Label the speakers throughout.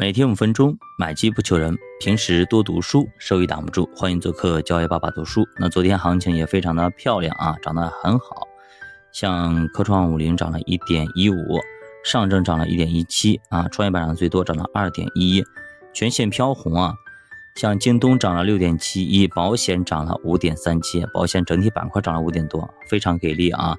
Speaker 1: 每天五分钟，买基不求人。平时多读书，收益挡不住。欢迎做客教育爸爸读书。那昨天行情也非常的漂亮啊，涨得很好。像科创五零涨了一点一五，上证涨了一点一七啊，创业板上最多涨了二点一，全线飘红啊。像京东涨了六点七一，保险涨了五点三七，保险整体板块涨了五点多，非常给力啊。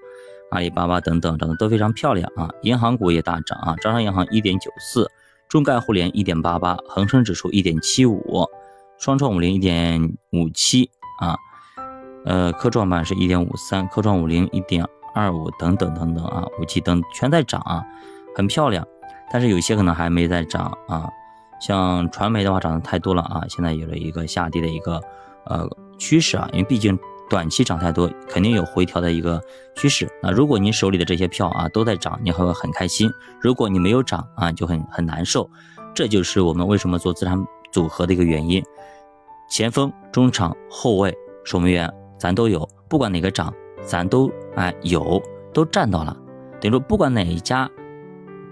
Speaker 1: 阿里巴巴等等涨得都非常漂亮啊。银行股也大涨啊，招商银行一点九四。中概互联一点八八，恒生指数一点七五，双创五零一点五七啊，呃，科创板是一点五三，科创五零一点二五等等等等啊，五 G 等全在涨啊，很漂亮。但是有些可能还没在涨啊，像传媒的话涨得太多了啊，现在有了一个下跌的一个呃趋势啊，因为毕竟。短期涨太多，肯定有回调的一个趋势。那如果你手里的这些票啊都在涨，你会很开心；如果你没有涨啊，就很很难受。这就是我们为什么做资产组合的一个原因。前锋、中场、后卫、守门员，咱都有，不管哪个涨，咱都哎有，都占到了。等于说，不管哪一家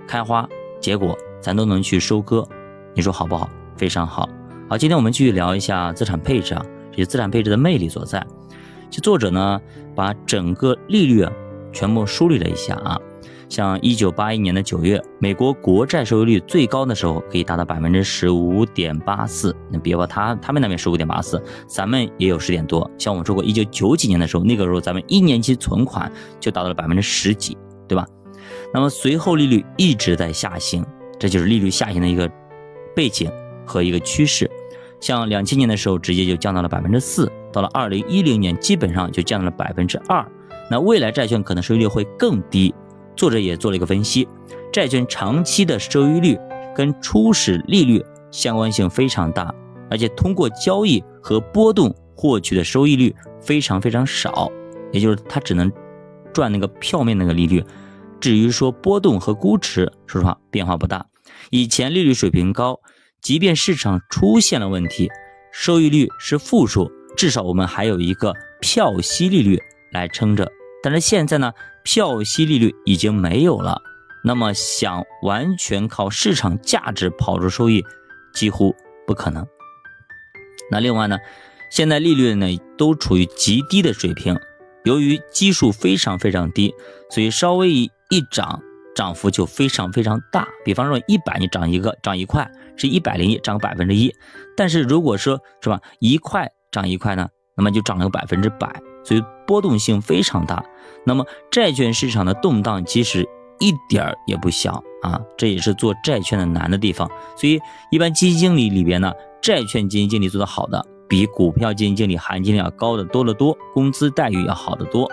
Speaker 1: 开花结果，咱都能去收割。你说好不好？非常好。好，今天我们继续聊一下资产配置啊，这些资产配置的魅力所在。其作者呢，把整个利率全部梳理了一下啊，像一九八一年的九月，美国国债收益率最高的时候可以达到百分之十五点八四。那别把他他们那边十五点八四，咱们也有十点多。像我们说过，一九九几年的时候，那个时候咱们一年期存款就达到了百分之十几，对吧？那么随后利率一直在下行，这就是利率下行的一个背景和一个趋势。像两千年的时候，直接就降到了百分之四。到了二零一零年，基本上就降到了百分之二。那未来债券可能收益率会更低。作者也做了一个分析，债券长期的收益率跟初始利率相关性非常大，而且通过交易和波动获取的收益率非常非常少，也就是它只能赚那个票面那个利率。至于说波动和估值，说实话变化不大。以前利率水平高，即便市场出现了问题，收益率是负数。至少我们还有一个票息利率来撑着，但是现在呢，票息利率已经没有了，那么想完全靠市场价值跑出收益，几乎不可能。那另外呢，现在利率呢都处于极低的水平，由于基数非常非常低，所以稍微一一涨，涨幅就非常非常大。比方说一百你涨一个，涨一块是一百零一，涨百分之一。但是如果说是吧，一块。涨一块呢，那么就涨了百分之百，所以波动性非常大。那么债券市场的动荡其实一点儿也不小啊，这也是做债券的难的地方。所以一般基金经理里边呢，债券基金经理做的好的，比股票基金经理含金量高的多得多，工资待遇要好得多。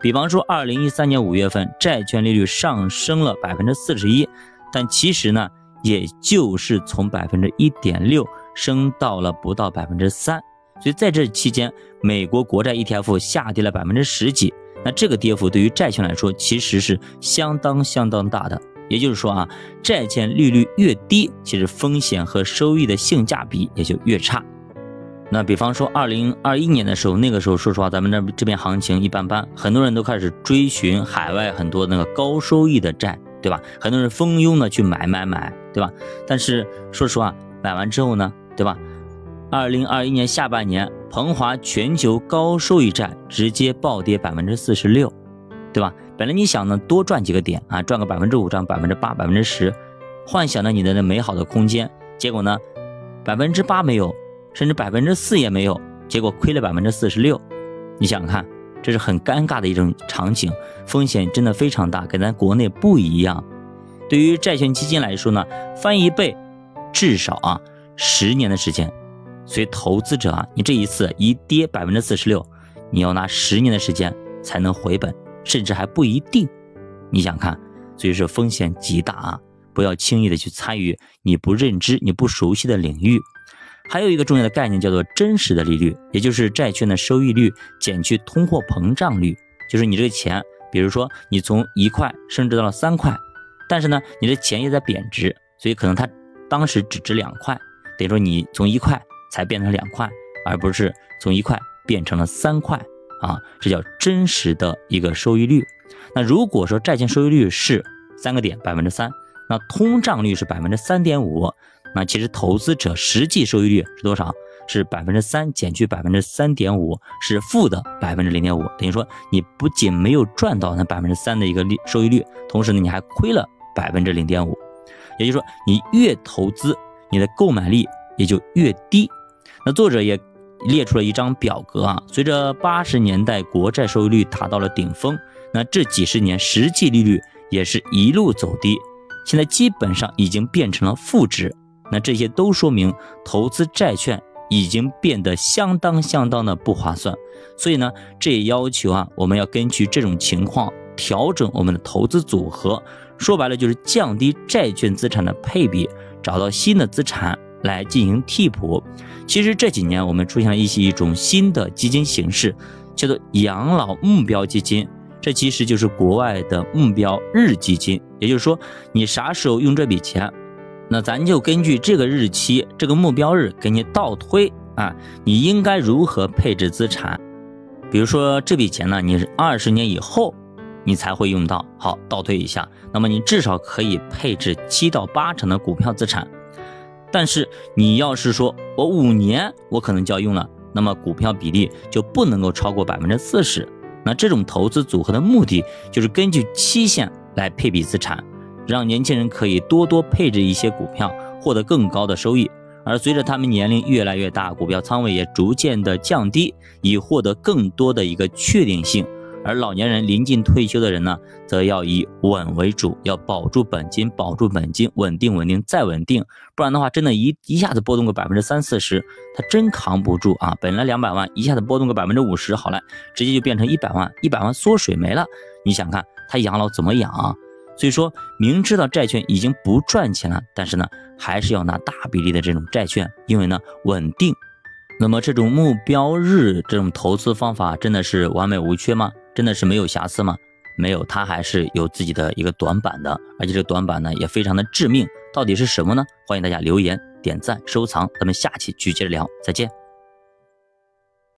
Speaker 1: 比方说，二零一三年五月份债券利率上升了百分之四十一，但其实呢，也就是从百分之一点六升到了不到百分之三。所以在这期间，美国国债 ETF 下跌了百分之十几，那这个跌幅对于债券来说其实是相当相当大的。也就是说啊，债券利率越低，其实风险和收益的性价比也就越差。那比方说二零二一年的时候，那个时候说实话，咱们这这边行情一般般，很多人都开始追寻海外很多那个高收益的债，对吧？很多人蜂拥的去买买买，对吧？但是说实话，买完之后呢，对吧？二零二一年下半年，鹏华全球高收益债直接暴跌百分之四十六，对吧？本来你想呢多赚几个点啊，赚个百分之五，赚百分之八、百分之十，幻想着你的那美好的空间，结果呢，百分之八没有，甚至百分之四也没有，结果亏了百分之四十六。你想想看，这是很尴尬的一种场景，风险真的非常大，跟咱国内不一样。对于债券基金来说呢，翻一倍，至少啊十年的时间。所以投资者啊，你这一次一跌百分之四十六，你要拿十年的时间才能回本，甚至还不一定。你想看，所以说风险极大啊，不要轻易的去参与你不认知、你不熟悉的领域。还有一个重要的概念叫做真实的利率，也就是债券的收益率减去通货膨胀率，就是你这个钱，比如说你从一块升值到了三块，但是呢，你的钱也在贬值，所以可能它当时只值两块，等于说你从一块。才变成两块，而不是从一块变成了三块啊，这叫真实的一个收益率。那如果说债券收益率是三个点百分之三，那通胀率是百分之三点五，那其实投资者实际收益率是多少？是百分之三减去百分之三点五，是负的百分之零点五。等于说你不仅没有赚到那百分之三的一个利收益率，同时呢你还亏了百分之零点五。也就是说，你越投资，你的购买力也就越低。那作者也列出了一张表格啊，随着八十年代国债收益率达到了顶峰，那这几十年实际利率也是一路走低，现在基本上已经变成了负值。那这些都说明投资债券已经变得相当相当的不划算。所以呢，这也要求啊，我们要根据这种情况调整我们的投资组合。说白了就是降低债券资产的配比，找到新的资产来进行替补。其实这几年我们出现了一些一种新的基金形式，叫做养老目标基金。这其实就是国外的目标日基金。也就是说，你啥时候用这笔钱，那咱就根据这个日期、这个目标日给你倒推啊，你应该如何配置资产？比如说这笔钱呢，你是二十年以后。你才会用到。好，倒推一下，那么你至少可以配置七到八成的股票资产。但是你要是说我五年我可能就要用了，那么股票比例就不能够超过百分之四十。那这种投资组合的目的就是根据期限来配比资产，让年轻人可以多多配置一些股票，获得更高的收益。而随着他们年龄越来越大，股票仓位也逐渐的降低，以获得更多的一个确定性。而老年人临近退休的人呢，则要以稳为主，要保住本金，保住本金，稳定，稳定再稳定，不然的话，真的一一下子波动个百分之三四十，他真扛不住啊！本来两百万，一下子波动个百分之五十，好了，直接就变成一百万，一百万缩水没了，你想看他养老怎么养？啊？所以说明知道债券已经不赚钱了，但是呢，还是要拿大比例的这种债券，因为呢稳定。那么这种目标日这种投资方法真的是完美无缺吗？真的是没有瑕疵吗？没有，它还是有自己的一个短板的，而且这个短板呢也非常的致命。到底是什么呢？欢迎大家留言、点赞、收藏，咱们下期继续接着聊，再见。